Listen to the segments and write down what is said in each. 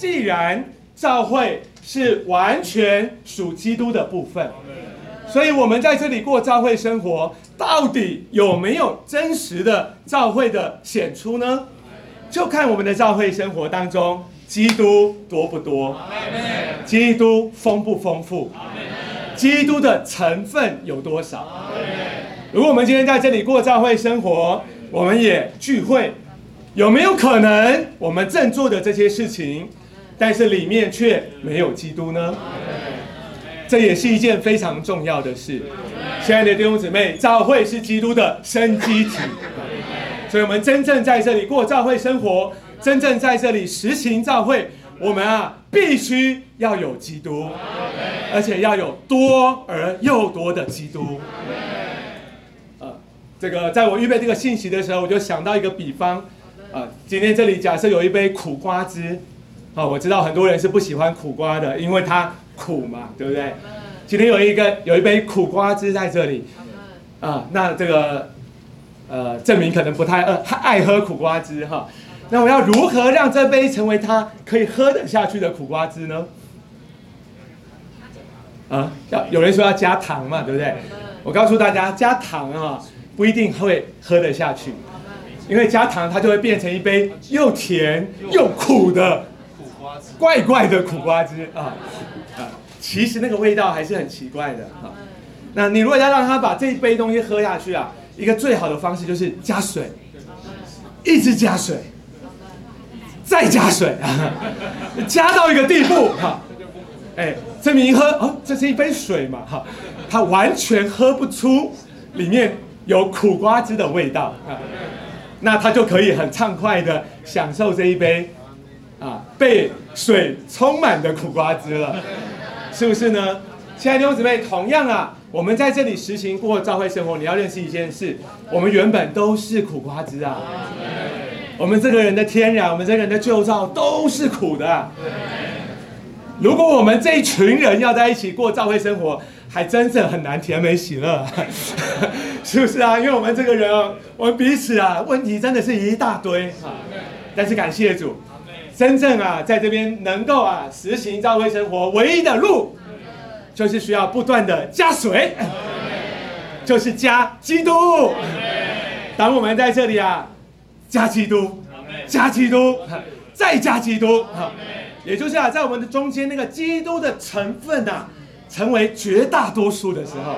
既然教会是完全属基督的部分，所以我们在这里过教会生活，到底有没有真实的教会的显出呢？就看我们的教会生活当中，基督多不多，基督丰不丰富，基督的成分有多少？如果我们今天在这里过教会生活，我们也聚会，有没有可能我们正做的这些事情，但是里面却没有基督呢？这也是一件非常重要的事。亲爱的弟兄姊妹，教会是基督的生机体，所以我们真正在这里过教会生活，真正在这里实行教会，我们啊必须要有基督，而且要有多而又多的基督。呃，这个在我预备这个信息的时候，我就想到一个比方，啊，今天这里假设有一杯苦瓜汁，好，我知道很多人是不喜欢苦瓜的，因为它苦嘛，对不对？今天有一个有一杯苦瓜汁在这里，啊，那这个呃，证明可能不太爱爱喝苦瓜汁哈。那我要如何让这杯成为他可以喝得下去的苦瓜汁呢？啊，要有人说要加糖嘛，对不对？我告诉大家，加糖啊不一定会喝得下去，因为加糖它就会变成一杯又甜又苦的怪怪的苦瓜汁啊啊！其实那个味道还是很奇怪的哈。那你如果要让他把这一杯东西喝下去啊，一个最好的方式就是加水，一直加水，再加水啊，加到一个地步哈，哎，证明喝哦，这是一杯水嘛哈。他完全喝不出里面有苦瓜汁的味道啊，那他就可以很畅快的享受这一杯啊被水充满的苦瓜汁了，是不是呢？亲爱的弟兄姊妹，同样啊，我们在这里实行过教会生活，你要认识一件事，我们原本都是苦瓜汁啊，我们这个人的天然，我们这个人的旧造都是苦的。如果我们这一群人要在一起过教会生活，还真的很难甜美喜乐，是不是啊？因为我们这个人，我们彼此啊，问题真的是一大堆啊。但是感谢主，真正啊，在这边能够啊实行教会生活，唯一的路，就是需要不断的加水，就是加基督。当我们在这里啊，加基督，加基督，再加基督，也就是啊，在我们的中间那个基督的成分呐。成为绝大多数的时候，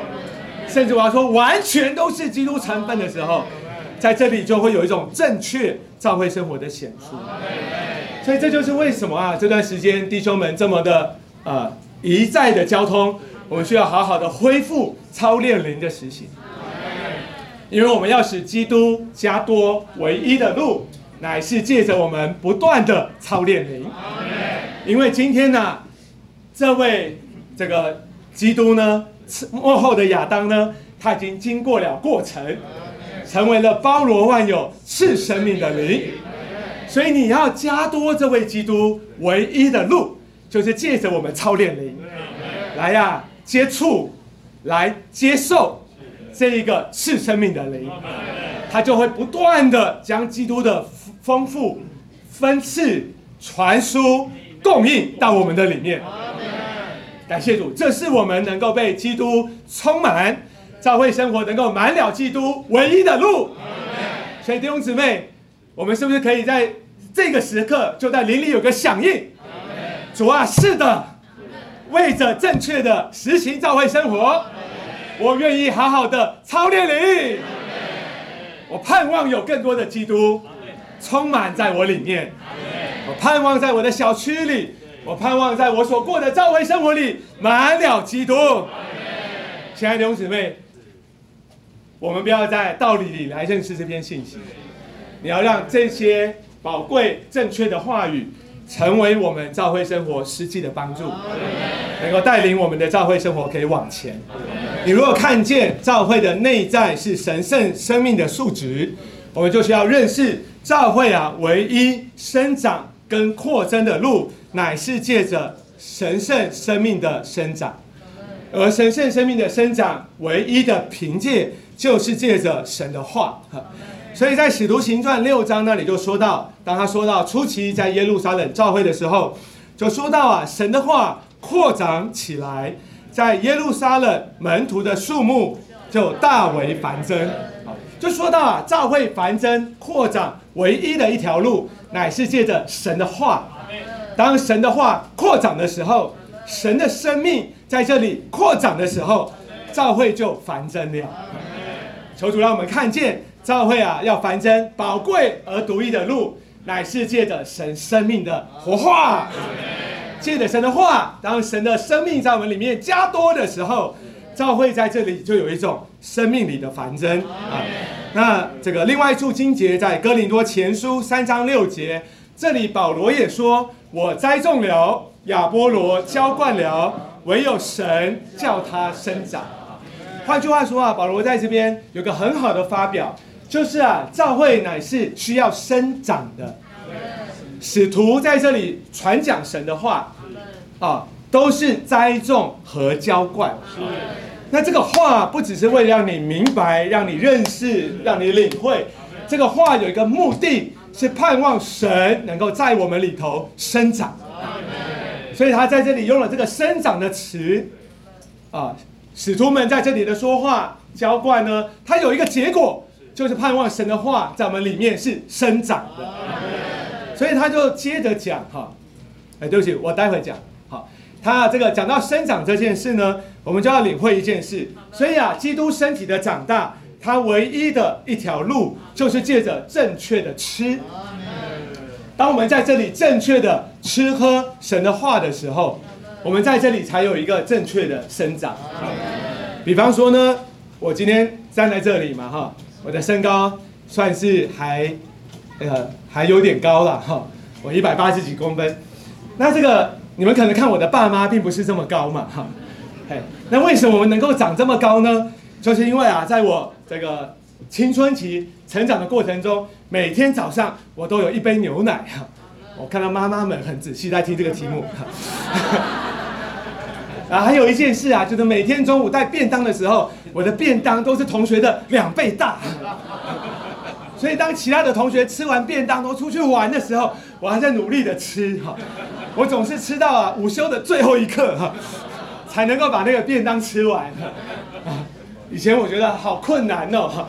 甚至我要说完全都是基督成分的时候，在这里就会有一种正确教会生活的显出。所以这就是为什么啊这段时间弟兄们这么的呃一再的交通，我们需要好好的恢复操练灵的实行，因为我们要使基督加多唯一的路，乃是借着我们不断的操练灵。因为今天呢，这位。这个基督呢，幕后的亚当呢，他已经经过了过程，成为了包罗万有、是生命的灵。所以你要加多这位基督唯一的路，就是借着我们操练灵，来呀接触，来接受这一个赐生命的灵，他就会不断的将基督的丰富、分赐、传输、供应到我们的里面。感谢主，这是我们能够被基督充满，教会生活能够满了基督唯一的路。所以弟兄姊妹，我们是不是可以在这个时刻就在灵里有个响应？主啊，是的，为着正确的实行教会生活，我愿意好好的操练你。我盼望有更多的基督充满在我里面，我盼望在我的小区里。我盼望在我所过的教会生活里满了基督。亲爱的弟兄姊妹，我们不要在道理里来认识这篇信息，你要让这些宝贵正确的话语成为我们教会生活实际的帮助，能够带领我们的教会生活可以往前。你如果看见教会的内在是神圣生命的素质，我们就需要认识教会啊唯一生长跟扩增的路。乃是借着神圣生命的生长，而神圣生命的生长唯一的凭借就是借着神的话。所以在使徒行传六章那里就说到，当他说到初期在耶路撒冷召会的时候，就说到啊，神的话扩展起来，在耶路撒冷门徒的数目就大为繁增。就说到啊，召会繁增扩展唯一的一条路，乃是借着神的话。当神的话扩展的时候，神的生命在这里扩展的时候，召会就繁增了。求主让我们看见。教会啊，要繁增宝贵而独一的路，乃是借着神生命的活化，借着神的话，当神的生命在我们里面加多的时候，教会在这里就有一种生命里的繁增啊。那这个另外一处经节在哥林多前书三章六节，这里保罗也说：“我栽种了，亚波罗浇灌了，唯有神叫他生长。”换句话说啊，保罗在这边有个很好的发表。就是啊，教会乃是需要生长的。使徒在这里传讲神的话，啊，都是栽种和浇灌。那这个话不只是为了让你明白、让你认识、让你领会，这个话有一个目的，是盼望神能够在我们里头生长。所以他在这里用了这个生长的词。啊，使徒们在这里的说话、浇灌呢，它有一个结果。就是盼望神的话在我们里面是生长的，所以他就接着讲哈，哎，对不起，我待会讲好。他这个讲到生长这件事呢，我们就要领会一件事。所以啊，基督身体的长大，它唯一的一条路就是借着正确的吃。当我们在这里正确的吃喝神的话的时候，我们在这里才有一个正确的生长。比方说呢，我今天站在这里嘛，哈。我的身高算是还，呃，还有点高了哈。我一百八十几公分，那这个你们可能看我的爸妈并不是这么高嘛哈。嘿，那为什么我们能够长这么高呢？就是因为啊，在我这个青春期成长的过程中，每天早上我都有一杯牛奶哈。我看到妈妈们很仔细在听这个题目。啊，还有一件事啊，就是每天中午带便当的时候，我的便当都是同学的两倍大。所以当其他的同学吃完便当都出去玩的时候，我还在努力的吃哈。我总是吃到啊午休的最后一刻哈，才能够把那个便当吃完。以前我觉得好困难哦，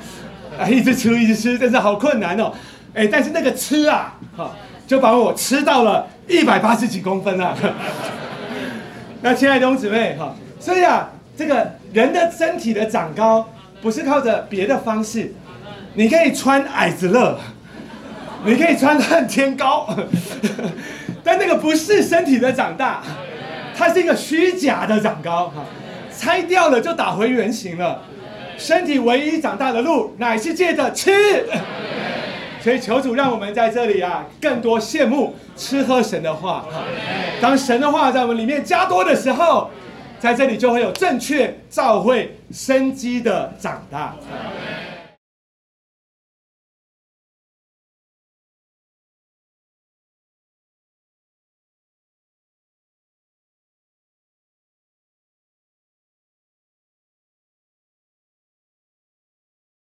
啊，一直吃一直吃，真是好困难哦。哎，但是那个吃啊，哈，就把我吃到了一百八十几公分啊。那亲爱的弟姊妹哈，所以啊，这个人的身体的长高不是靠着别的方式，你可以穿矮子乐，你可以穿恨天高，但那个不是身体的长大，它是一个虚假的长高哈，拆掉了就打回原形了。身体唯一长大的路乃是借着吃。所以求主让我们在这里啊，更多羡慕吃喝神的话。当神的话在我们里面加多的时候，在这里就会有正确照会生机的长大。